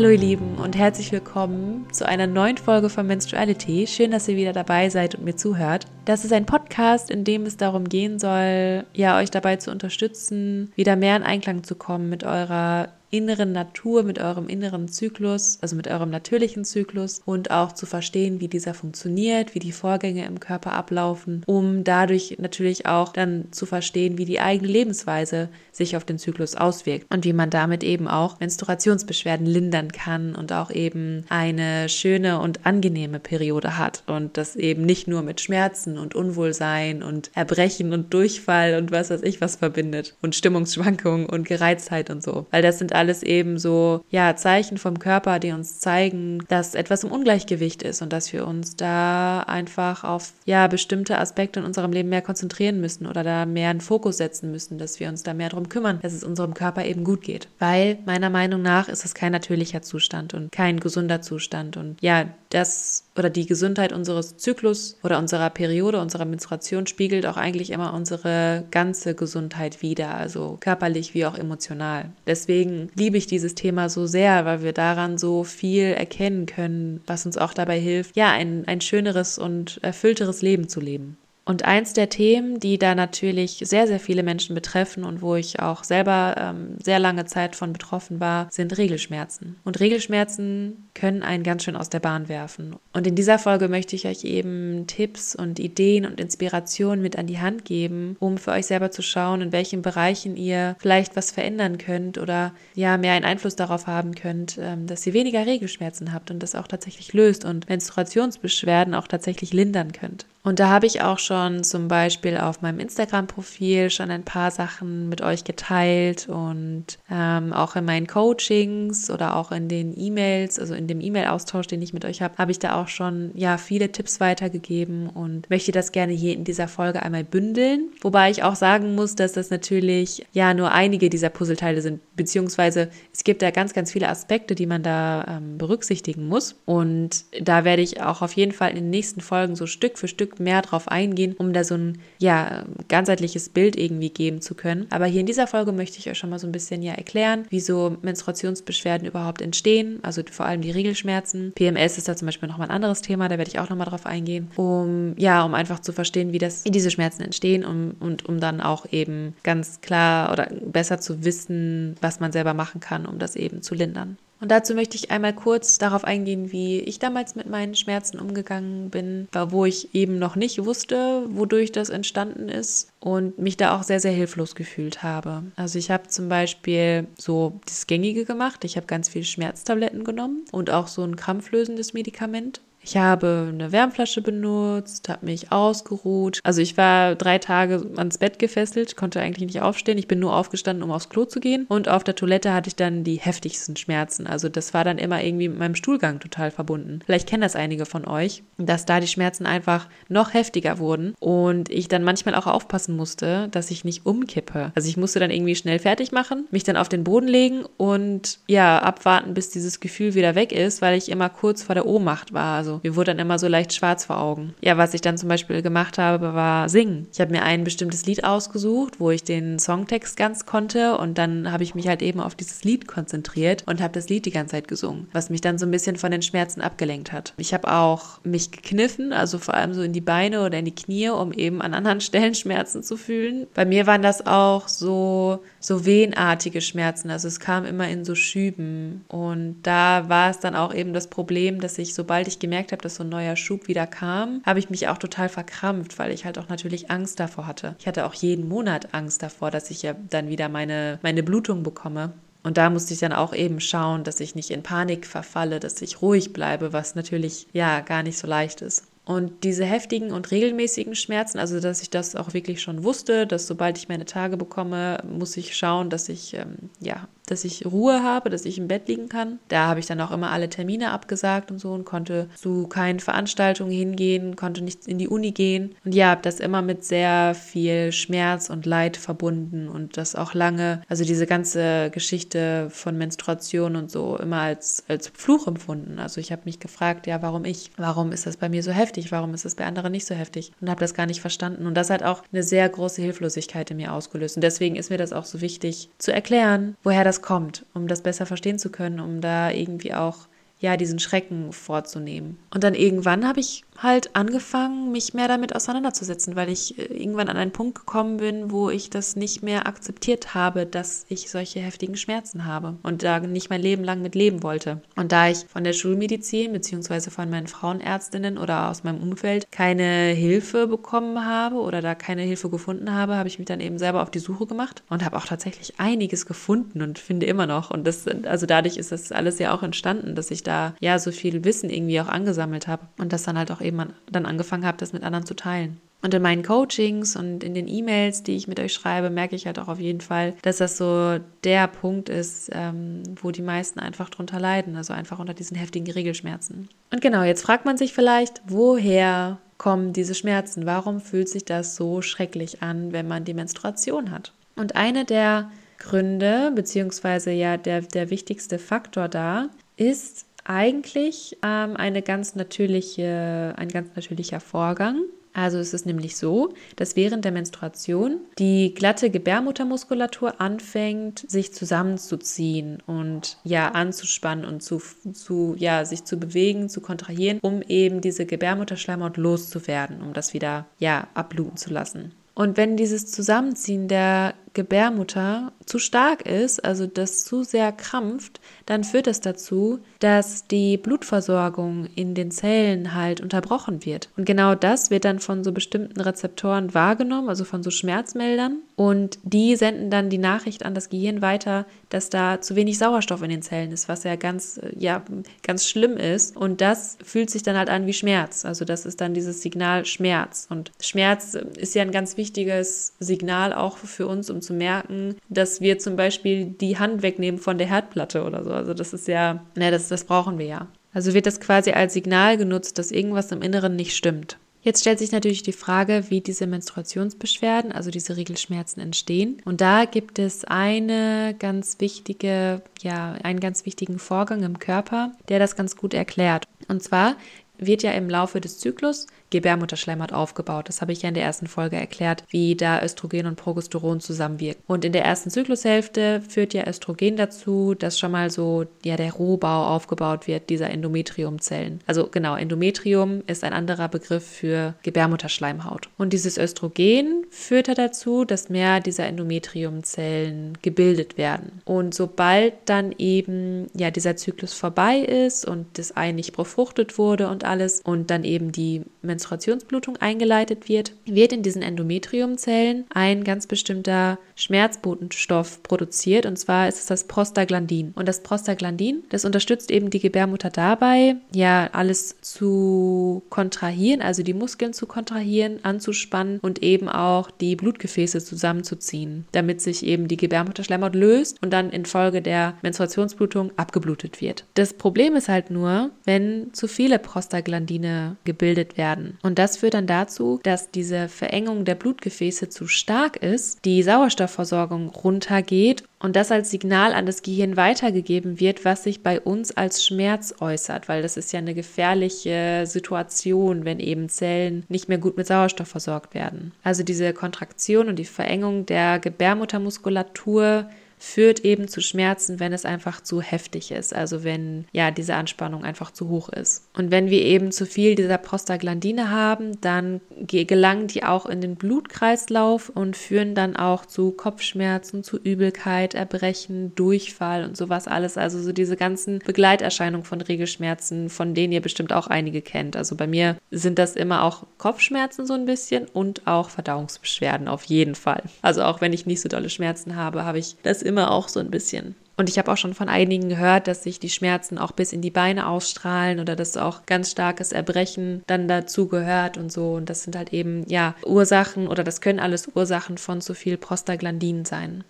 Hallo ihr Lieben und herzlich willkommen zu einer neuen Folge von Menstruality. Schön, dass ihr wieder dabei seid und mir zuhört. Das ist ein Podcast, in dem es darum gehen soll, ja, euch dabei zu unterstützen, wieder mehr in Einklang zu kommen mit eurer inneren Natur, mit eurem inneren Zyklus, also mit eurem natürlichen Zyklus und auch zu verstehen, wie dieser funktioniert, wie die Vorgänge im Körper ablaufen, um dadurch natürlich auch dann zu verstehen, wie die eigene Lebensweise sich auf den Zyklus auswirkt und wie man damit eben auch Menstruationsbeschwerden lindern kann und auch eben eine schöne und angenehme Periode hat. Und das eben nicht nur mit Schmerzen und Unwohlsein und Erbrechen und Durchfall und was weiß ich was verbindet und Stimmungsschwankungen und Gereiztheit und so, weil das sind alles eben so, ja, Zeichen vom Körper, die uns zeigen, dass etwas im Ungleichgewicht ist und dass wir uns da einfach auf, ja, bestimmte Aspekte in unserem Leben mehr konzentrieren müssen oder da mehr einen Fokus setzen müssen, dass wir uns da mehr darum kümmern, dass es unserem Körper eben gut geht. Weil meiner Meinung nach ist es kein natürlicher Zustand und kein gesunder Zustand und ja, das oder die Gesundheit unseres Zyklus oder unserer Periode, unserer Menstruation spiegelt auch eigentlich immer unsere ganze Gesundheit wider, also körperlich wie auch emotional. Deswegen liebe ich dieses Thema so sehr, weil wir daran so viel erkennen können, was uns auch dabei hilft, ja, ein, ein schöneres und erfüllteres Leben zu leben. Und eins der Themen, die da natürlich sehr, sehr viele Menschen betreffen und wo ich auch selber ähm, sehr lange Zeit von betroffen war, sind Regelschmerzen. Und Regelschmerzen können einen ganz schön aus der Bahn werfen. Und in dieser Folge möchte ich euch eben Tipps und Ideen und Inspirationen mit an die Hand geben, um für euch selber zu schauen, in welchen Bereichen ihr vielleicht was verändern könnt oder ja mehr einen Einfluss darauf haben könnt, ähm, dass ihr weniger Regelschmerzen habt und das auch tatsächlich löst und Menstruationsbeschwerden auch tatsächlich lindern könnt. Und da habe ich auch schon zum Beispiel auf meinem Instagram-Profil schon ein paar Sachen mit euch geteilt und ähm, auch in meinen Coachings oder auch in den E-Mails, also in dem E-Mail-Austausch, den ich mit euch habe, habe ich da auch schon ja viele Tipps weitergegeben und möchte das gerne hier in dieser Folge einmal bündeln. Wobei ich auch sagen muss, dass das natürlich ja nur einige dieser Puzzleteile sind, beziehungsweise es gibt da ganz, ganz viele Aspekte, die man da ähm, berücksichtigen muss. Und da werde ich auch auf jeden Fall in den nächsten Folgen so Stück für Stück Stück mehr drauf eingehen, um da so ein ja, ganzheitliches Bild irgendwie geben zu können. Aber hier in dieser Folge möchte ich euch schon mal so ein bisschen ja erklären, wieso Menstruationsbeschwerden überhaupt entstehen, also vor allem die Regelschmerzen. PMS ist da zum Beispiel nochmal ein anderes Thema, da werde ich auch nochmal drauf eingehen, um ja, um einfach zu verstehen, wie das, wie diese Schmerzen entstehen um, und um dann auch eben ganz klar oder besser zu wissen, was man selber machen kann, um das eben zu lindern. Und dazu möchte ich einmal kurz darauf eingehen, wie ich damals mit meinen Schmerzen umgegangen bin, wo ich eben noch nicht wusste, wodurch das entstanden ist und mich da auch sehr, sehr hilflos gefühlt habe. Also ich habe zum Beispiel so das Gängige gemacht. Ich habe ganz viele Schmerztabletten genommen und auch so ein krampflösendes Medikament. Ich habe eine Wärmflasche benutzt, habe mich ausgeruht. Also ich war drei Tage ans Bett gefesselt, konnte eigentlich nicht aufstehen. Ich bin nur aufgestanden, um aufs Klo zu gehen. Und auf der Toilette hatte ich dann die heftigsten Schmerzen. Also das war dann immer irgendwie mit meinem Stuhlgang total verbunden. Vielleicht kennen das einige von euch, dass da die Schmerzen einfach noch heftiger wurden und ich dann manchmal auch aufpassen musste, dass ich nicht umkippe. Also ich musste dann irgendwie schnell fertig machen, mich dann auf den Boden legen und ja, abwarten, bis dieses Gefühl wieder weg ist, weil ich immer kurz vor der Ohnmacht war. Also mir wurde dann immer so leicht schwarz vor Augen. Ja, was ich dann zum Beispiel gemacht habe, war singen. Ich habe mir ein bestimmtes Lied ausgesucht, wo ich den Songtext ganz konnte und dann habe ich mich halt eben auf dieses Lied konzentriert und habe das Lied die ganze Zeit gesungen, was mich dann so ein bisschen von den Schmerzen abgelenkt hat. Ich habe auch mich gekniffen, also vor allem so in die Beine oder in die Knie, um eben an anderen Stellen Schmerzen zu fühlen. Bei mir waren das auch so so wehenartige Schmerzen, also es kam immer in so Schüben und da war es dann auch eben das Problem, dass ich sobald ich gemerkt gemerkt habe, dass so ein neuer Schub wieder kam, habe ich mich auch total verkrampft, weil ich halt auch natürlich Angst davor hatte. Ich hatte auch jeden Monat Angst davor, dass ich ja dann wieder meine, meine Blutung bekomme. Und da musste ich dann auch eben schauen, dass ich nicht in Panik verfalle, dass ich ruhig bleibe, was natürlich ja gar nicht so leicht ist. Und diese heftigen und regelmäßigen Schmerzen, also dass ich das auch wirklich schon wusste, dass sobald ich meine Tage bekomme, muss ich schauen, dass ich ähm, ja dass ich Ruhe habe, dass ich im Bett liegen kann. Da habe ich dann auch immer alle Termine abgesagt und so und konnte zu keinen Veranstaltungen hingehen, konnte nicht in die Uni gehen. Und ja, habe das immer mit sehr viel Schmerz und Leid verbunden und das auch lange, also diese ganze Geschichte von Menstruation und so immer als, als Fluch empfunden. Also ich habe mich gefragt, ja, warum ich? Warum ist das bei mir so heftig? Warum ist das bei anderen nicht so heftig? Und habe das gar nicht verstanden. Und das hat auch eine sehr große Hilflosigkeit in mir ausgelöst. Und deswegen ist mir das auch so wichtig zu erklären, woher das kommt, um das besser verstehen zu können, um da irgendwie auch ja diesen Schrecken vorzunehmen. Und dann irgendwann habe ich halt angefangen, mich mehr damit auseinanderzusetzen, weil ich äh, irgendwann an einen Punkt gekommen bin, wo ich das nicht mehr akzeptiert habe, dass ich solche heftigen Schmerzen habe und da nicht mein Leben lang mit leben wollte. Und da ich von der Schulmedizin beziehungsweise von meinen Frauenärztinnen oder aus meinem Umfeld keine Hilfe bekommen habe oder da keine Hilfe gefunden habe, habe ich mich dann eben selber auf die Suche gemacht und habe auch tatsächlich einiges gefunden und finde immer noch. Und das, also dadurch ist das alles ja auch entstanden, dass ich da ja so viel Wissen irgendwie auch angesammelt habe und das dann halt auch eben eben dann angefangen habe, das mit anderen zu teilen. Und in meinen Coachings und in den E-Mails, die ich mit euch schreibe, merke ich halt auch auf jeden Fall, dass das so der Punkt ist, ähm, wo die meisten einfach drunter leiden, also einfach unter diesen heftigen Regelschmerzen. Und genau, jetzt fragt man sich vielleicht, woher kommen diese Schmerzen? Warum fühlt sich das so schrecklich an, wenn man die Menstruation hat? Und eine der Gründe, beziehungsweise ja der, der wichtigste Faktor da, ist eigentlich ähm, eine ganz natürliche, ein ganz natürlicher Vorgang. Also es ist nämlich so, dass während der Menstruation die glatte Gebärmuttermuskulatur anfängt, sich zusammenzuziehen und ja anzuspannen und zu, zu ja sich zu bewegen, zu kontrahieren, um eben diese Gebärmutterschleimhaut loszuwerden, um das wieder ja abbluten zu lassen. Und wenn dieses Zusammenziehen der Gebärmutter zu stark ist, also das zu sehr krampft, dann führt das dazu, dass die Blutversorgung in den Zellen halt unterbrochen wird. Und genau das wird dann von so bestimmten Rezeptoren wahrgenommen, also von so Schmerzmeldern. Und die senden dann die Nachricht an das Gehirn weiter, dass da zu wenig Sauerstoff in den Zellen ist, was ja ganz, ja, ganz schlimm ist. Und das fühlt sich dann halt an wie Schmerz. Also das ist dann dieses Signal Schmerz. Und Schmerz ist ja ein ganz wichtiges Signal auch für uns, um zu merken, dass wir zum Beispiel die Hand wegnehmen von der Herdplatte oder so. Also das ist ja, ne, das, das brauchen wir ja. Also wird das quasi als Signal genutzt, dass irgendwas im Inneren nicht stimmt. Jetzt stellt sich natürlich die Frage, wie diese Menstruationsbeschwerden, also diese Regelschmerzen entstehen. Und da gibt es eine ganz wichtige, ja, einen ganz wichtigen Vorgang im Körper, der das ganz gut erklärt. Und zwar wird ja im Laufe des Zyklus Gebärmutterschleimhaut aufgebaut. Das habe ich ja in der ersten Folge erklärt, wie da Östrogen und Progesteron zusammenwirken. Und in der ersten Zyklushälfte führt ja Östrogen dazu, dass schon mal so ja der Rohbau aufgebaut wird dieser Endometriumzellen. Also genau, Endometrium ist ein anderer Begriff für Gebärmutterschleimhaut. Und dieses Östrogen führt ja dazu, dass mehr dieser Endometriumzellen gebildet werden. Und sobald dann eben ja dieser Zyklus vorbei ist und das Ei nicht befruchtet wurde und alles und dann eben die Menstruationsblutung eingeleitet wird, wird in diesen Endometriumzellen ein ganz bestimmter Schmerzbotenstoff produziert und zwar ist es das Prostaglandin. Und das Prostaglandin, das unterstützt eben die Gebärmutter dabei, ja alles zu kontrahieren, also die Muskeln zu kontrahieren, anzuspannen und eben auch die Blutgefäße zusammenzuziehen, damit sich eben die Gebärmutterschleimhaut löst und dann infolge der Menstruationsblutung abgeblutet wird. Das Problem ist halt nur, wenn zu viele Prostaglandine gebildet werden Und das führt dann dazu, dass diese Verengung der Blutgefäße zu stark ist, die Sauerstoffversorgung runtergeht und das als Signal an das Gehirn weitergegeben wird, was sich bei uns als Schmerz äußert, weil das ist ja eine gefährliche Situation, wenn eben Zellen nicht mehr gut mit Sauerstoff versorgt werden. Also diese Kontraktion und die Verengung der Gebärmuttermuskulatur führt eben zu Schmerzen, wenn es einfach zu heftig ist, also wenn ja diese Anspannung einfach zu hoch ist. Und wenn wir eben zu viel dieser Prostaglandine haben, dann gelangen die auch in den Blutkreislauf und führen dann auch zu Kopfschmerzen, zu Übelkeit, Erbrechen, Durchfall und sowas alles. Also so diese ganzen Begleiterscheinungen von Regelschmerzen, von denen ihr bestimmt auch einige kennt. Also bei mir sind das immer auch Kopfschmerzen so ein bisschen und auch Verdauungsbeschwerden auf jeden Fall. Also auch wenn ich nicht so dolle Schmerzen habe, habe ich das immer auch so ein bisschen. Und ich habe auch schon von einigen gehört, dass sich die Schmerzen auch bis in die Beine ausstrahlen oder dass auch ganz starkes Erbrechen dann dazu gehört und so. Und das sind halt eben, ja, Ursachen oder das können alles Ursachen von zu viel Prostaglandin sein.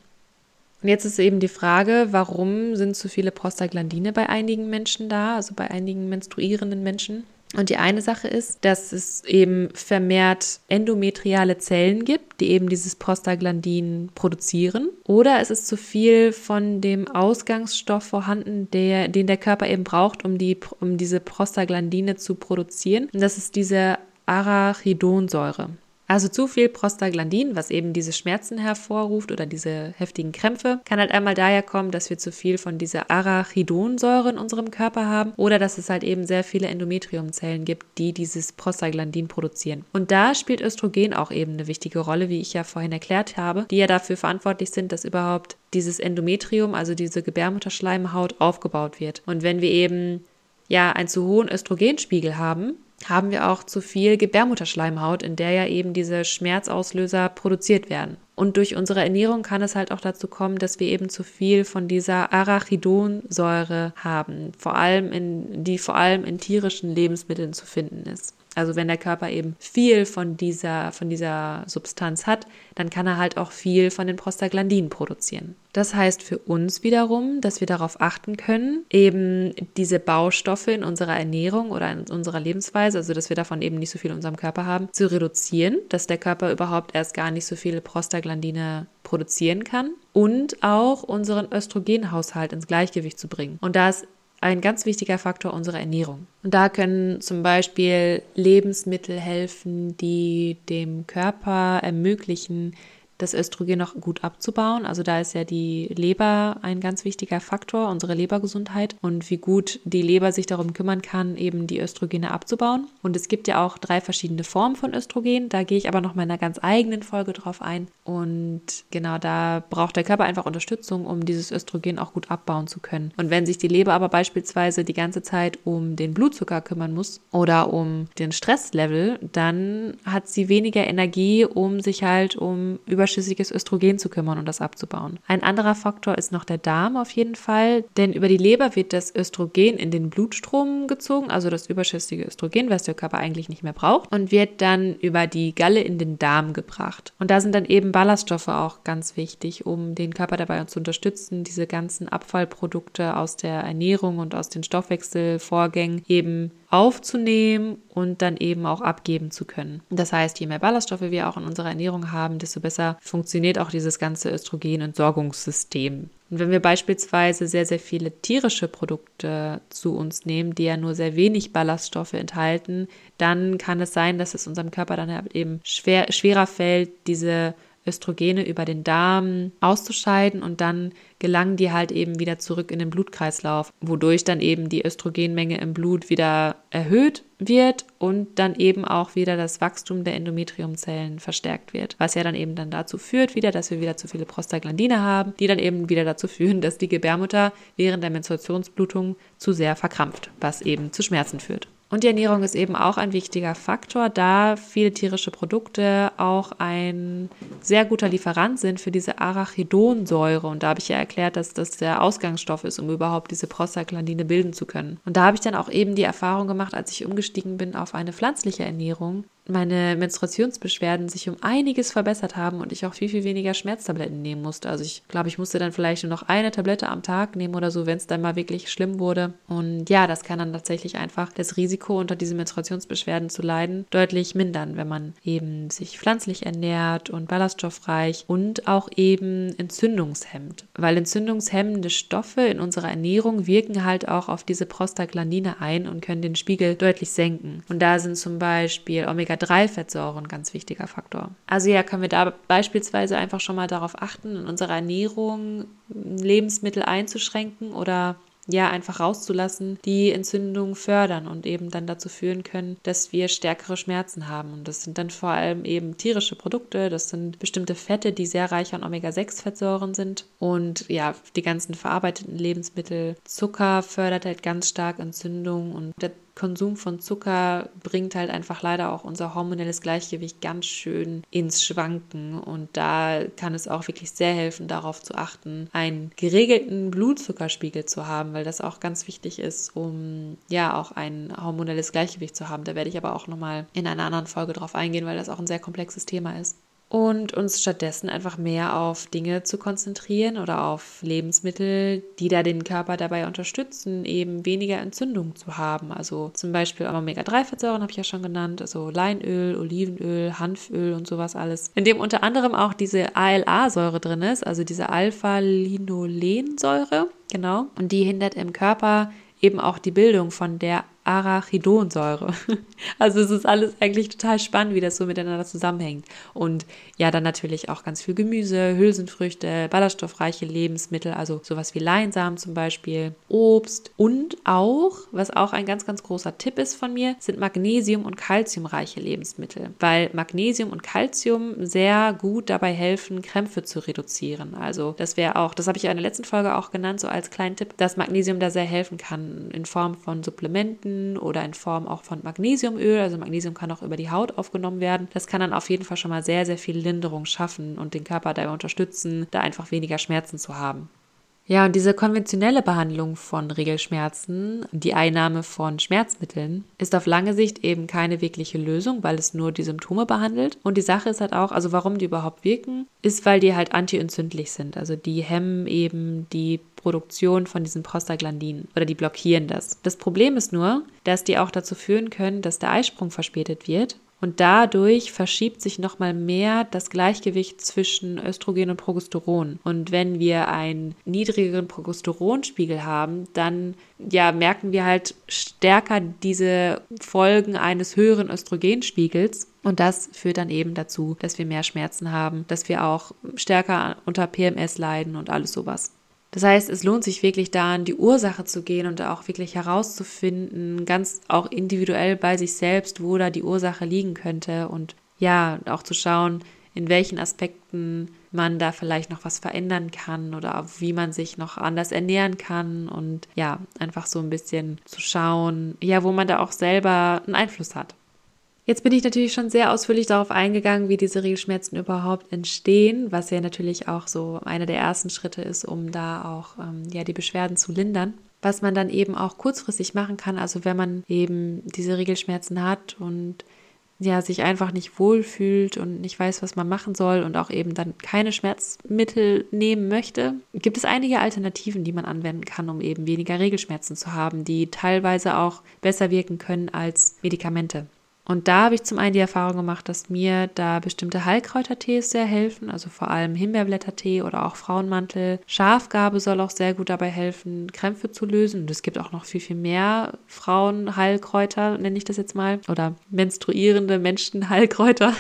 Und jetzt ist eben die Frage, warum sind zu viele Prostaglandine bei einigen Menschen da, also bei einigen menstruierenden Menschen? Und die eine Sache ist, dass es eben vermehrt endometriale Zellen gibt, die eben dieses Prostaglandin produzieren. Oder es ist zu viel von dem Ausgangsstoff vorhanden, der, den der Körper eben braucht, um, die, um diese Prostaglandine zu produzieren. Und das ist diese Arachidonsäure. Also zu viel Prostaglandin, was eben diese Schmerzen hervorruft oder diese heftigen Krämpfe, kann halt einmal daher kommen, dass wir zu viel von dieser Arachidonsäure in unserem Körper haben oder dass es halt eben sehr viele Endometriumzellen gibt, die dieses Prostaglandin produzieren. Und da spielt Östrogen auch eben eine wichtige Rolle, wie ich ja vorhin erklärt habe, die ja dafür verantwortlich sind, dass überhaupt dieses Endometrium, also diese Gebärmutterschleimhaut, aufgebaut wird. Und wenn wir eben ja einen zu hohen Östrogenspiegel haben, haben wir auch zu viel Gebärmutterschleimhaut, in der ja eben diese Schmerzauslöser produziert werden. Und durch unsere Ernährung kann es halt auch dazu kommen, dass wir eben zu viel von dieser Arachidonsäure haben, vor allem in, die vor allem in tierischen Lebensmitteln zu finden ist. Also wenn der Körper eben viel von dieser, von dieser Substanz hat, dann kann er halt auch viel von den Prostaglandinen produzieren. Das heißt für uns wiederum, dass wir darauf achten können, eben diese Baustoffe in unserer Ernährung oder in unserer Lebensweise, also dass wir davon eben nicht so viel in unserem Körper haben, zu reduzieren, dass der Körper überhaupt erst gar nicht so viele Prostaglandine produzieren kann und auch unseren Östrogenhaushalt ins Gleichgewicht zu bringen. Und da ist ein ganz wichtiger Faktor unserer Ernährung. Und da können zum Beispiel Lebensmittel helfen, die dem Körper ermöglichen, das Östrogen noch gut abzubauen. Also da ist ja die Leber ein ganz wichtiger Faktor, unsere Lebergesundheit und wie gut die Leber sich darum kümmern kann, eben die Östrogene abzubauen. Und es gibt ja auch drei verschiedene Formen von Östrogen. Da gehe ich aber noch mal in einer ganz eigenen Folge drauf ein. Und genau da braucht der Körper einfach Unterstützung, um dieses Östrogen auch gut abbauen zu können. Und wenn sich die Leber aber beispielsweise die ganze Zeit um den Blutzucker kümmern muss oder um den Stresslevel, dann hat sie weniger Energie, um sich halt um über überschüssiges Östrogen zu kümmern und das abzubauen. Ein anderer Faktor ist noch der Darm auf jeden Fall, denn über die Leber wird das Östrogen in den Blutstrom gezogen, also das überschüssige Östrogen, was der Körper eigentlich nicht mehr braucht, und wird dann über die Galle in den Darm gebracht. Und da sind dann eben Ballaststoffe auch ganz wichtig, um den Körper dabei zu unterstützen, diese ganzen Abfallprodukte aus der Ernährung und aus den Stoffwechselvorgängen eben aufzunehmen und dann eben auch abgeben zu können. Das heißt, je mehr Ballaststoffe wir auch in unserer Ernährung haben, desto besser funktioniert auch dieses ganze Östrogenentsorgungssystem. Und wenn wir beispielsweise sehr, sehr viele tierische Produkte zu uns nehmen, die ja nur sehr wenig Ballaststoffe enthalten, dann kann es sein, dass es unserem Körper dann halt eben schwer, schwerer fällt, diese Östrogene über den Darm auszuscheiden und dann gelangen die halt eben wieder zurück in den Blutkreislauf, wodurch dann eben die Östrogenmenge im Blut wieder erhöht wird und dann eben auch wieder das Wachstum der Endometriumzellen verstärkt wird, was ja dann eben dann dazu führt wieder, dass wir wieder zu viele Prostaglandine haben, die dann eben wieder dazu führen, dass die Gebärmutter während der Menstruationsblutung zu sehr verkrampft, was eben zu Schmerzen führt. Und die Ernährung ist eben auch ein wichtiger Faktor, da viele tierische Produkte auch ein sehr guter Lieferant sind für diese Arachidonsäure. Und da habe ich ja erklärt, dass das der Ausgangsstoff ist, um überhaupt diese Prostaglandine bilden zu können. Und da habe ich dann auch eben die Erfahrung gemacht, als ich umgestiegen bin auf eine pflanzliche Ernährung, meine Menstruationsbeschwerden sich um einiges verbessert haben und ich auch viel, viel weniger Schmerztabletten nehmen musste. Also ich glaube, ich musste dann vielleicht nur noch eine Tablette am Tag nehmen oder so, wenn es dann mal wirklich schlimm wurde. Und ja, das kann dann tatsächlich einfach das Risiko, unter diesen Menstruationsbeschwerden zu leiden, deutlich mindern, wenn man eben sich pflanzlich ernährt und ballaststoffreich und auch eben entzündungshemmt. Weil entzündungshemmende Stoffe in unserer Ernährung wirken halt auch auf diese Prostaglandine ein und können den Spiegel deutlich senken. Und da sind zum Beispiel Omega Omega-3-Fettsäuren ganz wichtiger Faktor. Also ja, können wir da beispielsweise einfach schon mal darauf achten, in unserer Ernährung Lebensmittel einzuschränken oder ja, einfach rauszulassen, die Entzündung fördern und eben dann dazu führen können, dass wir stärkere Schmerzen haben. Und das sind dann vor allem eben tierische Produkte, das sind bestimmte Fette, die sehr reich an Omega-6-Fettsäuren sind. Und ja, die ganzen verarbeiteten Lebensmittel, Zucker fördert halt ganz stark Entzündung und der Konsum von Zucker bringt halt einfach leider auch unser hormonelles Gleichgewicht ganz schön ins Schwanken. Und da kann es auch wirklich sehr helfen, darauf zu achten, einen geregelten Blutzuckerspiegel zu haben, weil das auch ganz wichtig ist, um ja auch ein hormonelles Gleichgewicht zu haben. Da werde ich aber auch nochmal in einer anderen Folge drauf eingehen, weil das auch ein sehr komplexes Thema ist und uns stattdessen einfach mehr auf Dinge zu konzentrieren oder auf Lebensmittel, die da den Körper dabei unterstützen, eben weniger Entzündung zu haben. Also zum Beispiel Omega-3-Fettsäuren habe ich ja schon genannt, also Leinöl, Olivenöl, Hanföl und sowas alles. In dem unter anderem auch diese ALA-Säure drin ist, also diese Alpha-Linolensäure, genau. Und die hindert im Körper eben auch die Bildung von der Arachidonsäure. Also es ist alles eigentlich total spannend, wie das so miteinander zusammenhängt. Und ja, dann natürlich auch ganz viel Gemüse, Hülsenfrüchte, ballaststoffreiche Lebensmittel, also sowas wie Leinsamen zum Beispiel, Obst und auch, was auch ein ganz, ganz großer Tipp ist von mir, sind Magnesium- und Kalziumreiche Lebensmittel, weil Magnesium und Kalzium sehr gut dabei helfen, Krämpfe zu reduzieren. Also das wäre auch, das habe ich ja in der letzten Folge auch genannt, so als kleinen Tipp, dass Magnesium da sehr helfen kann in Form von Supplementen oder in Form auch von Magnesiumöl. Also Magnesium kann auch über die Haut aufgenommen werden. Das kann dann auf jeden Fall schon mal sehr, sehr viel Linderung schaffen und den Körper dabei unterstützen, da einfach weniger Schmerzen zu haben. Ja, und diese konventionelle Behandlung von Regelschmerzen, die Einnahme von Schmerzmitteln, ist auf lange Sicht eben keine wirkliche Lösung, weil es nur die Symptome behandelt. Und die Sache ist halt auch, also warum die überhaupt wirken, ist, weil die halt antientzündlich sind. Also die hemmen eben die Produktion von diesen Prostaglandinen oder die blockieren das. Das Problem ist nur, dass die auch dazu führen können, dass der Eisprung verspätet wird und dadurch verschiebt sich nochmal mehr das Gleichgewicht zwischen Östrogen und Progesteron. Und wenn wir einen niedrigeren Progesteronspiegel haben, dann ja, merken wir halt stärker diese Folgen eines höheren Östrogenspiegels. Und das führt dann eben dazu, dass wir mehr Schmerzen haben, dass wir auch stärker unter PMS leiden und alles sowas. Das heißt, es lohnt sich wirklich da an die Ursache zu gehen und auch wirklich herauszufinden, ganz auch individuell bei sich selbst, wo da die Ursache liegen könnte und ja, auch zu schauen, in welchen Aspekten man da vielleicht noch was verändern kann oder wie man sich noch anders ernähren kann und ja, einfach so ein bisschen zu schauen, ja, wo man da auch selber einen Einfluss hat. Jetzt bin ich natürlich schon sehr ausführlich darauf eingegangen, wie diese Regelschmerzen überhaupt entstehen, was ja natürlich auch so einer der ersten Schritte ist, um da auch ähm, ja die Beschwerden zu lindern. Was man dann eben auch kurzfristig machen kann, also wenn man eben diese Regelschmerzen hat und ja sich einfach nicht wohlfühlt und nicht weiß, was man machen soll und auch eben dann keine Schmerzmittel nehmen möchte, gibt es einige Alternativen, die man anwenden kann, um eben weniger Regelschmerzen zu haben, die teilweise auch besser wirken können als Medikamente. Und da habe ich zum einen die Erfahrung gemacht, dass mir da bestimmte Heilkräutertees sehr helfen, also vor allem Himbeerblättertee oder auch Frauenmantel. Schafgabe soll auch sehr gut dabei helfen, Krämpfe zu lösen. Und es gibt auch noch viel, viel mehr Frauenheilkräuter, nenne ich das jetzt mal, oder menstruierende Menschenheilkräuter.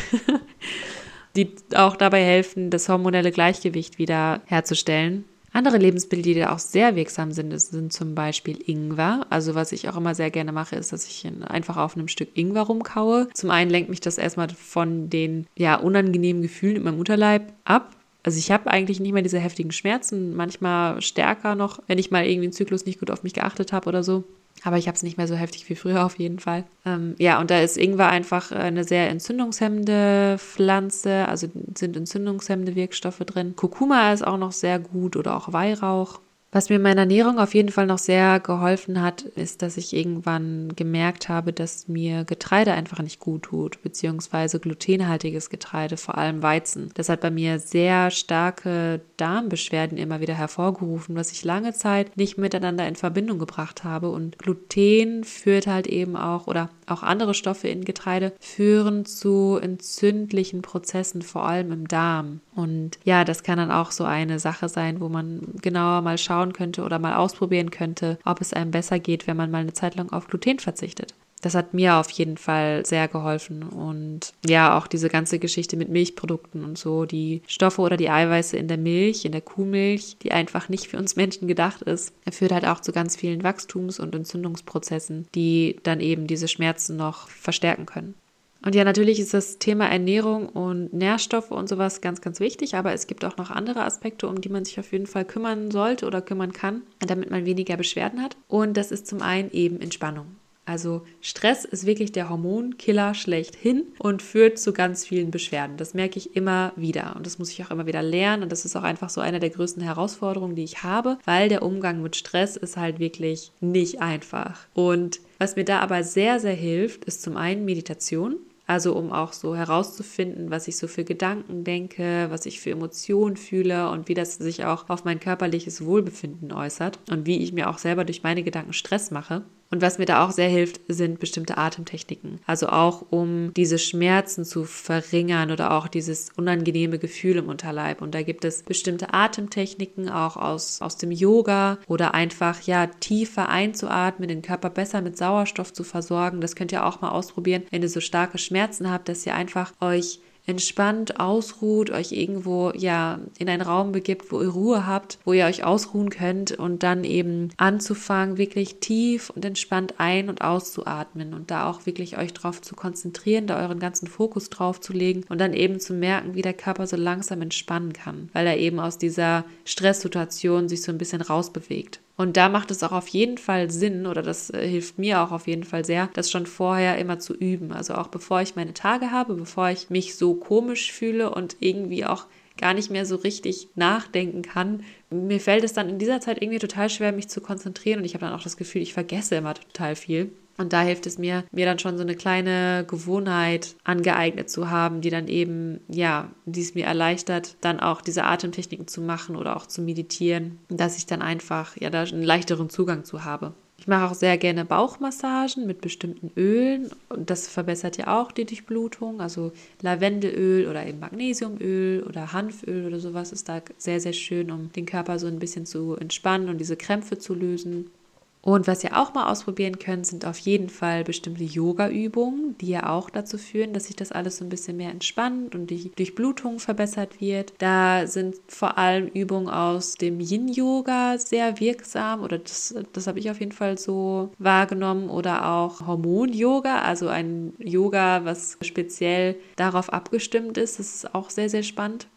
die auch dabei helfen, das hormonelle Gleichgewicht wieder herzustellen. Andere Lebensmittel, die da auch sehr wirksam sind, sind zum Beispiel Ingwer. Also was ich auch immer sehr gerne mache, ist, dass ich einfach auf einem Stück Ingwer rumkaue. Zum einen lenkt mich das erstmal von den ja unangenehmen Gefühlen in meinem Mutterleib ab. Also ich habe eigentlich nicht mehr diese heftigen Schmerzen, manchmal stärker noch, wenn ich mal irgendwie einen Zyklus nicht gut auf mich geachtet habe oder so. Aber ich habe es nicht mehr so heftig wie früher auf jeden Fall. Ähm, ja, und da ist Ingwer einfach eine sehr entzündungshemmende Pflanze, also sind entzündungshemmende Wirkstoffe drin. Kurkuma ist auch noch sehr gut oder auch Weihrauch. Was mir in meiner Ernährung auf jeden Fall noch sehr geholfen hat, ist, dass ich irgendwann gemerkt habe, dass mir Getreide einfach nicht gut tut, beziehungsweise glutenhaltiges Getreide, vor allem Weizen. Das hat bei mir sehr starke Darmbeschwerden immer wieder hervorgerufen, was ich lange Zeit nicht miteinander in Verbindung gebracht habe. Und Gluten führt halt eben auch, oder auch andere Stoffe in Getreide, führen zu entzündlichen Prozessen, vor allem im Darm. Und ja, das kann dann auch so eine Sache sein, wo man genauer mal schauen könnte oder mal ausprobieren könnte, ob es einem besser geht, wenn man mal eine Zeit lang auf Gluten verzichtet. Das hat mir auf jeden Fall sehr geholfen. Und ja, auch diese ganze Geschichte mit Milchprodukten und so, die Stoffe oder die Eiweiße in der Milch, in der Kuhmilch, die einfach nicht für uns Menschen gedacht ist, führt halt auch zu ganz vielen Wachstums- und Entzündungsprozessen, die dann eben diese Schmerzen noch verstärken können. Und ja, natürlich ist das Thema Ernährung und Nährstoffe und sowas ganz, ganz wichtig, aber es gibt auch noch andere Aspekte, um die man sich auf jeden Fall kümmern sollte oder kümmern kann, damit man weniger Beschwerden hat. Und das ist zum einen eben Entspannung. Also Stress ist wirklich der Hormonkiller schlechthin und führt zu ganz vielen Beschwerden. Das merke ich immer wieder und das muss ich auch immer wieder lernen und das ist auch einfach so eine der größten Herausforderungen, die ich habe, weil der Umgang mit Stress ist halt wirklich nicht einfach. Und was mir da aber sehr, sehr hilft, ist zum einen Meditation. Also um auch so herauszufinden, was ich so für Gedanken denke, was ich für Emotionen fühle und wie das sich auch auf mein körperliches Wohlbefinden äußert und wie ich mir auch selber durch meine Gedanken Stress mache. Und was mir da auch sehr hilft, sind bestimmte Atemtechniken. Also auch um diese Schmerzen zu verringern oder auch dieses unangenehme Gefühl im Unterleib. Und da gibt es bestimmte Atemtechniken auch aus, aus dem Yoga oder einfach ja tiefer einzuatmen, den Körper besser mit Sauerstoff zu versorgen. Das könnt ihr auch mal ausprobieren, wenn ihr so starke Schmerzen habt, dass ihr einfach euch entspannt ausruht, euch irgendwo ja in einen Raum begibt, wo ihr Ruhe habt, wo ihr euch ausruhen könnt und dann eben anzufangen, wirklich tief und entspannt ein- und auszuatmen und da auch wirklich euch drauf zu konzentrieren, da euren ganzen Fokus drauf zu legen und dann eben zu merken, wie der Körper so langsam entspannen kann, weil er eben aus dieser Stresssituation sich so ein bisschen rausbewegt. Und da macht es auch auf jeden Fall Sinn, oder das äh, hilft mir auch auf jeden Fall sehr, das schon vorher immer zu üben. Also auch bevor ich meine Tage habe, bevor ich mich so komisch fühle und irgendwie auch gar nicht mehr so richtig nachdenken kann. Mir fällt es dann in dieser Zeit irgendwie total schwer, mich zu konzentrieren und ich habe dann auch das Gefühl, ich vergesse immer total viel. Und da hilft es mir, mir dann schon so eine kleine Gewohnheit angeeignet zu haben, die dann eben, ja, die es mir erleichtert, dann auch diese Atemtechniken zu machen oder auch zu meditieren, dass ich dann einfach, ja, da einen leichteren Zugang zu habe. Ich mache auch sehr gerne Bauchmassagen mit bestimmten Ölen und das verbessert ja auch die Durchblutung. Also Lavendelöl oder eben Magnesiumöl oder Hanföl oder sowas ist da sehr, sehr schön, um den Körper so ein bisschen zu entspannen und diese Krämpfe zu lösen. Und was ihr auch mal ausprobieren könnt, sind auf jeden Fall bestimmte Yoga-Übungen, die ja auch dazu führen, dass sich das alles so ein bisschen mehr entspannt und die Durchblutung verbessert wird. Da sind vor allem Übungen aus dem Yin-Yoga sehr wirksam oder das, das habe ich auf jeden Fall so wahrgenommen oder auch Hormon-Yoga, also ein Yoga, was speziell darauf abgestimmt ist. Das ist auch sehr, sehr spannend.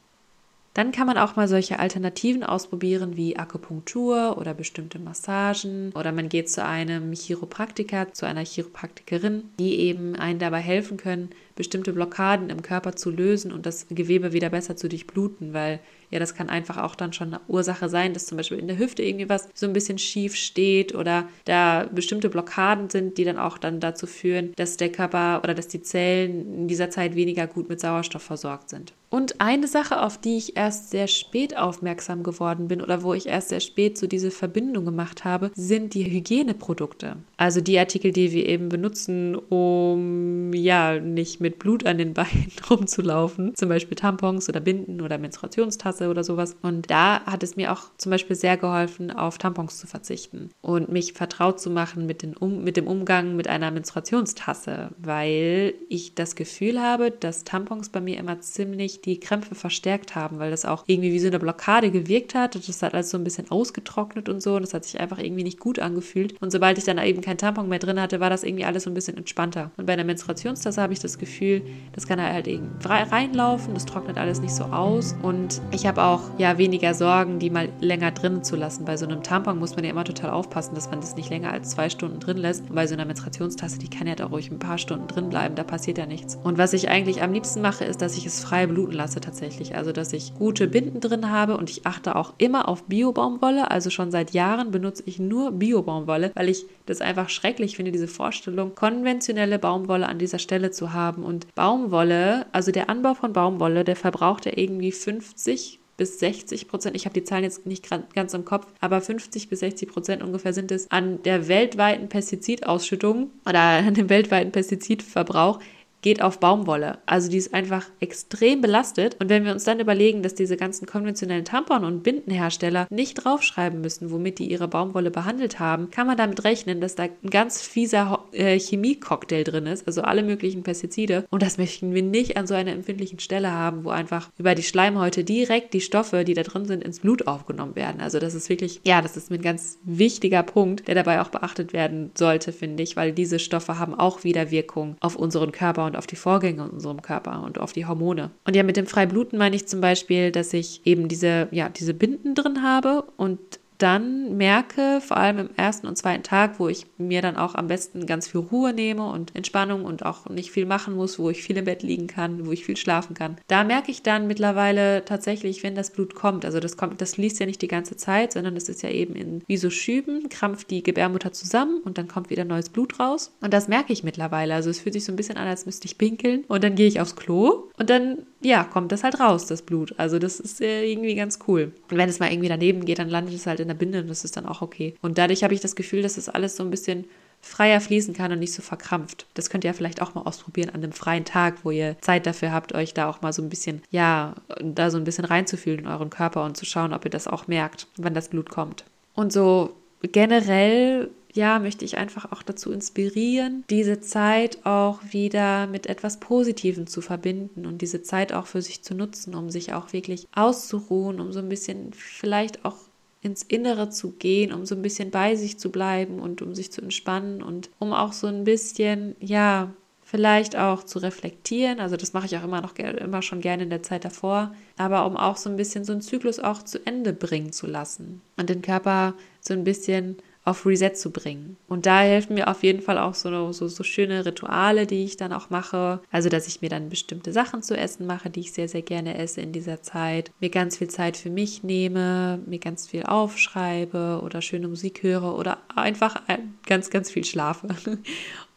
Dann kann man auch mal solche Alternativen ausprobieren wie Akupunktur oder bestimmte Massagen oder man geht zu einem Chiropraktiker, zu einer Chiropraktikerin, die eben einen dabei helfen können, bestimmte Blockaden im Körper zu lösen und das Gewebe wieder besser zu durchbluten, weil ja, das kann einfach auch dann schon eine Ursache sein, dass zum Beispiel in der Hüfte irgendwie was so ein bisschen schief steht oder da bestimmte Blockaden sind, die dann auch dann dazu führen, dass der Körper oder dass die Zellen in dieser Zeit weniger gut mit Sauerstoff versorgt sind. Und eine Sache, auf die ich erst sehr spät aufmerksam geworden bin oder wo ich erst sehr spät so diese Verbindung gemacht habe, sind die Hygieneprodukte. Also die Artikel, die wir eben benutzen, um ja nicht mit Blut an den Beinen rumzulaufen. Zum Beispiel Tampons oder Binden oder Menstruationstasse oder sowas. Und da hat es mir auch zum Beispiel sehr geholfen, auf Tampons zu verzichten und mich vertraut zu machen mit, den um mit dem Umgang mit einer Menstruationstasse, weil ich das Gefühl habe, dass Tampons bei mir immer ziemlich die Krämpfe verstärkt haben, weil das auch irgendwie wie so eine Blockade gewirkt hat. Das hat alles so ein bisschen ausgetrocknet und so. Und das hat sich einfach irgendwie nicht gut angefühlt. Und sobald ich dann eben kein Tampon mehr drin hatte, war das irgendwie alles so ein bisschen entspannter. Und bei einer Menstruationstasse habe ich das Gefühl, das kann halt eben reinlaufen, das trocknet alles nicht so aus. Und ich habe auch ja weniger Sorgen, die mal länger drin zu lassen. Bei so einem Tampon muss man ja immer total aufpassen, dass man das nicht länger als zwei Stunden drin lässt. Und bei so einer Menstruationstasse, die kann ja da ruhig ein paar Stunden drin bleiben, da passiert ja nichts. Und was ich eigentlich am liebsten mache, ist, dass ich es frei bluten lasse tatsächlich. Also, dass ich gute Binden drin habe und ich achte auch immer auf Bio-Baumwolle. Also schon seit Jahren benutze ich nur Bio-Baumwolle, weil ich das einfach schrecklich finde, diese Vorstellung, konventionelle Baumwolle an dieser Stelle zu haben. Und Baumwolle, also der Anbau von Baumwolle, der verbraucht ja irgendwie 50 bis 60 Prozent, ich habe die Zahlen jetzt nicht ganz im Kopf, aber 50 bis 60 Prozent ungefähr sind es an der weltweiten Pestizidausschüttung oder an dem weltweiten Pestizidverbrauch geht auf Baumwolle. Also die ist einfach extrem belastet. Und wenn wir uns dann überlegen, dass diese ganzen konventionellen Tampon- und Bindenhersteller nicht draufschreiben müssen, womit die ihre Baumwolle behandelt haben, kann man damit rechnen, dass da ein ganz fieser äh, Chemiecocktail drin ist, also alle möglichen Pestizide. Und das möchten wir nicht an so einer empfindlichen Stelle haben, wo einfach über die Schleimhäute direkt die Stoffe, die da drin sind, ins Blut aufgenommen werden. Also das ist wirklich, ja, das ist ein ganz wichtiger Punkt, der dabei auch beachtet werden sollte, finde ich, weil diese Stoffe haben auch wieder Wirkung auf unseren Körper und und auf die Vorgänge in unserem Körper und auf die Hormone. Und ja, mit dem Freibluten meine ich zum Beispiel, dass ich eben diese, ja, diese Binden drin habe und dann merke, vor allem im ersten und zweiten Tag, wo ich mir dann auch am besten ganz viel Ruhe nehme und Entspannung und auch nicht viel machen muss, wo ich viel im Bett liegen kann, wo ich viel schlafen kann. Da merke ich dann mittlerweile tatsächlich, wenn das Blut kommt. Also das kommt, das fließt ja nicht die ganze Zeit, sondern es ist ja eben in wie so Schüben, krampft die Gebärmutter zusammen und dann kommt wieder neues Blut raus. Und das merke ich mittlerweile. Also es fühlt sich so ein bisschen an, als müsste ich pinkeln. Und dann gehe ich aufs Klo und dann, ja, kommt das halt raus, das Blut. Also das ist äh, irgendwie ganz cool. Und wenn es mal irgendwie daneben geht, dann landet es halt in der Binde und das ist dann auch okay. Und dadurch habe ich das Gefühl, dass das alles so ein bisschen freier fließen kann und nicht so verkrampft. Das könnt ihr vielleicht auch mal ausprobieren an einem freien Tag, wo ihr Zeit dafür habt, euch da auch mal so ein bisschen, ja, da so ein bisschen reinzufühlen in euren Körper und zu schauen, ob ihr das auch merkt, wann das Blut kommt. Und so generell ja, möchte ich einfach auch dazu inspirieren, diese Zeit auch wieder mit etwas Positivem zu verbinden und diese Zeit auch für sich zu nutzen, um sich auch wirklich auszuruhen, um so ein bisschen vielleicht auch ins Innere zu gehen, um so ein bisschen bei sich zu bleiben und um sich zu entspannen und um auch so ein bisschen, ja, vielleicht auch zu reflektieren. Also das mache ich auch immer noch immer schon gerne in der Zeit davor, aber um auch so ein bisschen so einen Zyklus auch zu Ende bringen zu lassen und den Körper so ein bisschen auf Reset zu bringen. Und da helfen mir auf jeden Fall auch so, so, so schöne Rituale, die ich dann auch mache. Also, dass ich mir dann bestimmte Sachen zu essen mache, die ich sehr, sehr gerne esse in dieser Zeit. Mir ganz viel Zeit für mich nehme, mir ganz viel aufschreibe oder schöne Musik höre oder einfach ganz, ganz viel schlafe.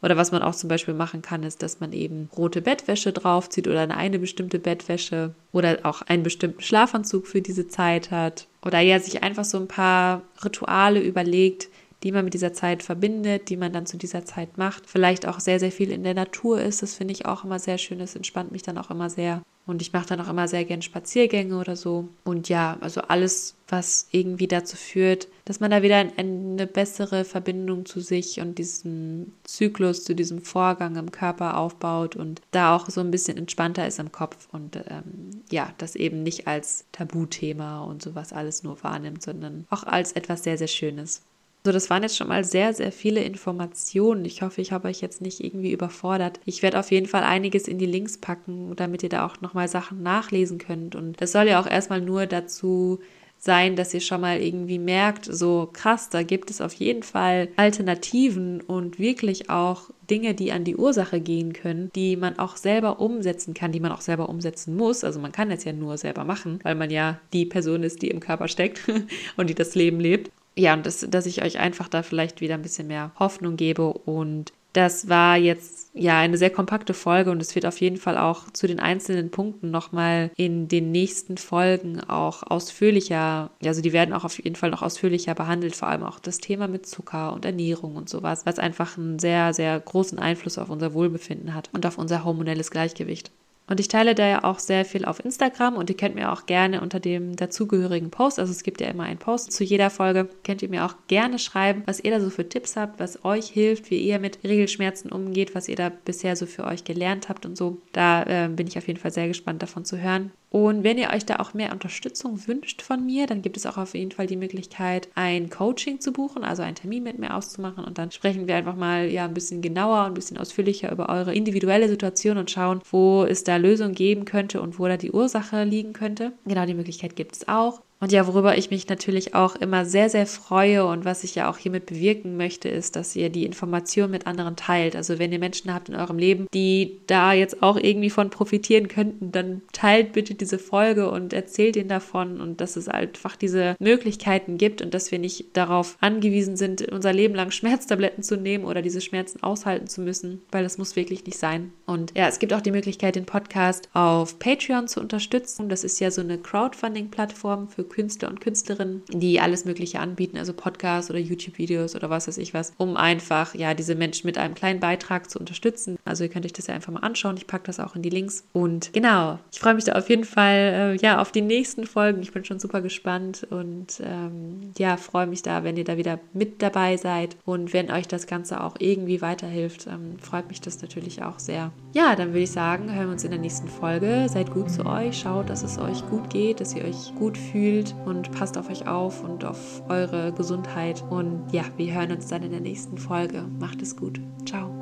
Oder was man auch zum Beispiel machen kann, ist, dass man eben rote Bettwäsche draufzieht oder eine bestimmte Bettwäsche oder auch einen bestimmten Schlafanzug für diese Zeit hat. Oder ja, sich einfach so ein paar Rituale überlegt, die man mit dieser Zeit verbindet, die man dann zu dieser Zeit macht. Vielleicht auch sehr, sehr viel in der Natur ist. Das finde ich auch immer sehr schön. Das entspannt mich dann auch immer sehr. Und ich mache dann auch immer sehr gern Spaziergänge oder so. Und ja, also alles, was irgendwie dazu führt, dass man da wieder eine bessere Verbindung zu sich und diesem Zyklus, zu diesem Vorgang im Körper aufbaut und da auch so ein bisschen entspannter ist im Kopf und ähm, ja, das eben nicht als Tabuthema und sowas alles nur wahrnimmt, sondern auch als etwas sehr, sehr Schönes. So, das waren jetzt schon mal sehr, sehr viele Informationen. Ich hoffe, ich habe euch jetzt nicht irgendwie überfordert. Ich werde auf jeden Fall einiges in die Links packen, damit ihr da auch nochmal Sachen nachlesen könnt. Und das soll ja auch erstmal nur dazu sein, dass ihr schon mal irgendwie merkt, so krass, da gibt es auf jeden Fall Alternativen und wirklich auch Dinge, die an die Ursache gehen können, die man auch selber umsetzen kann, die man auch selber umsetzen muss. Also man kann es ja nur selber machen, weil man ja die Person ist, die im Körper steckt und die das Leben lebt ja, und das, dass ich euch einfach da vielleicht wieder ein bisschen mehr Hoffnung gebe. Und das war jetzt ja eine sehr kompakte Folge und es wird auf jeden Fall auch zu den einzelnen Punkten nochmal in den nächsten Folgen auch ausführlicher, also die werden auch auf jeden Fall noch ausführlicher behandelt, vor allem auch das Thema mit Zucker und Ernährung und sowas, was einfach einen sehr, sehr großen Einfluss auf unser Wohlbefinden hat und auf unser hormonelles Gleichgewicht. Und ich teile da ja auch sehr viel auf Instagram und ihr könnt mir auch gerne unter dem dazugehörigen Post, also es gibt ja immer einen Post zu jeder Folge, könnt ihr mir auch gerne schreiben, was ihr da so für Tipps habt, was euch hilft, wie ihr mit Regelschmerzen umgeht, was ihr da bisher so für euch gelernt habt und so. Da äh, bin ich auf jeden Fall sehr gespannt davon zu hören. Und wenn ihr euch da auch mehr Unterstützung wünscht von mir, dann gibt es auch auf jeden Fall die Möglichkeit, ein Coaching zu buchen, also einen Termin mit mir auszumachen. Und dann sprechen wir einfach mal ja ein bisschen genauer und ein bisschen ausführlicher über eure individuelle Situation und schauen, wo es da Lösungen geben könnte und wo da die Ursache liegen könnte. Genau die Möglichkeit gibt es auch. Und ja, worüber ich mich natürlich auch immer sehr, sehr freue und was ich ja auch hiermit bewirken möchte, ist, dass ihr die Information mit anderen teilt. Also wenn ihr Menschen habt in eurem Leben, die da jetzt auch irgendwie von profitieren könnten, dann teilt bitte diese Folge und erzählt ihnen davon und dass es einfach diese Möglichkeiten gibt und dass wir nicht darauf angewiesen sind, unser Leben lang Schmerztabletten zu nehmen oder diese Schmerzen aushalten zu müssen, weil das muss wirklich nicht sein. Und ja, es gibt auch die Möglichkeit, den Podcast auf Patreon zu unterstützen. Das ist ja so eine Crowdfunding-Plattform für Künstler und Künstlerinnen, die alles Mögliche anbieten, also Podcasts oder YouTube-Videos oder was weiß ich was, um einfach ja diese Menschen mit einem kleinen Beitrag zu unterstützen. Also ihr könnt euch das ja einfach mal anschauen. Ich packe das auch in die Links. Und genau, ich freue mich da auf jeden Fall äh, ja auf die nächsten Folgen. Ich bin schon super gespannt und ähm, ja, freue mich da, wenn ihr da wieder mit dabei seid und wenn euch das Ganze auch irgendwie weiterhilft, ähm, freut mich das natürlich auch sehr. Ja, dann würde ich sagen, hören wir uns in der nächsten Folge. Seid gut zu euch, schaut, dass es euch gut geht, dass ihr euch gut fühlt fühlt und passt auf euch auf und auf eure Gesundheit. Und ja, wir hören uns dann in der nächsten Folge. Macht es gut. Ciao.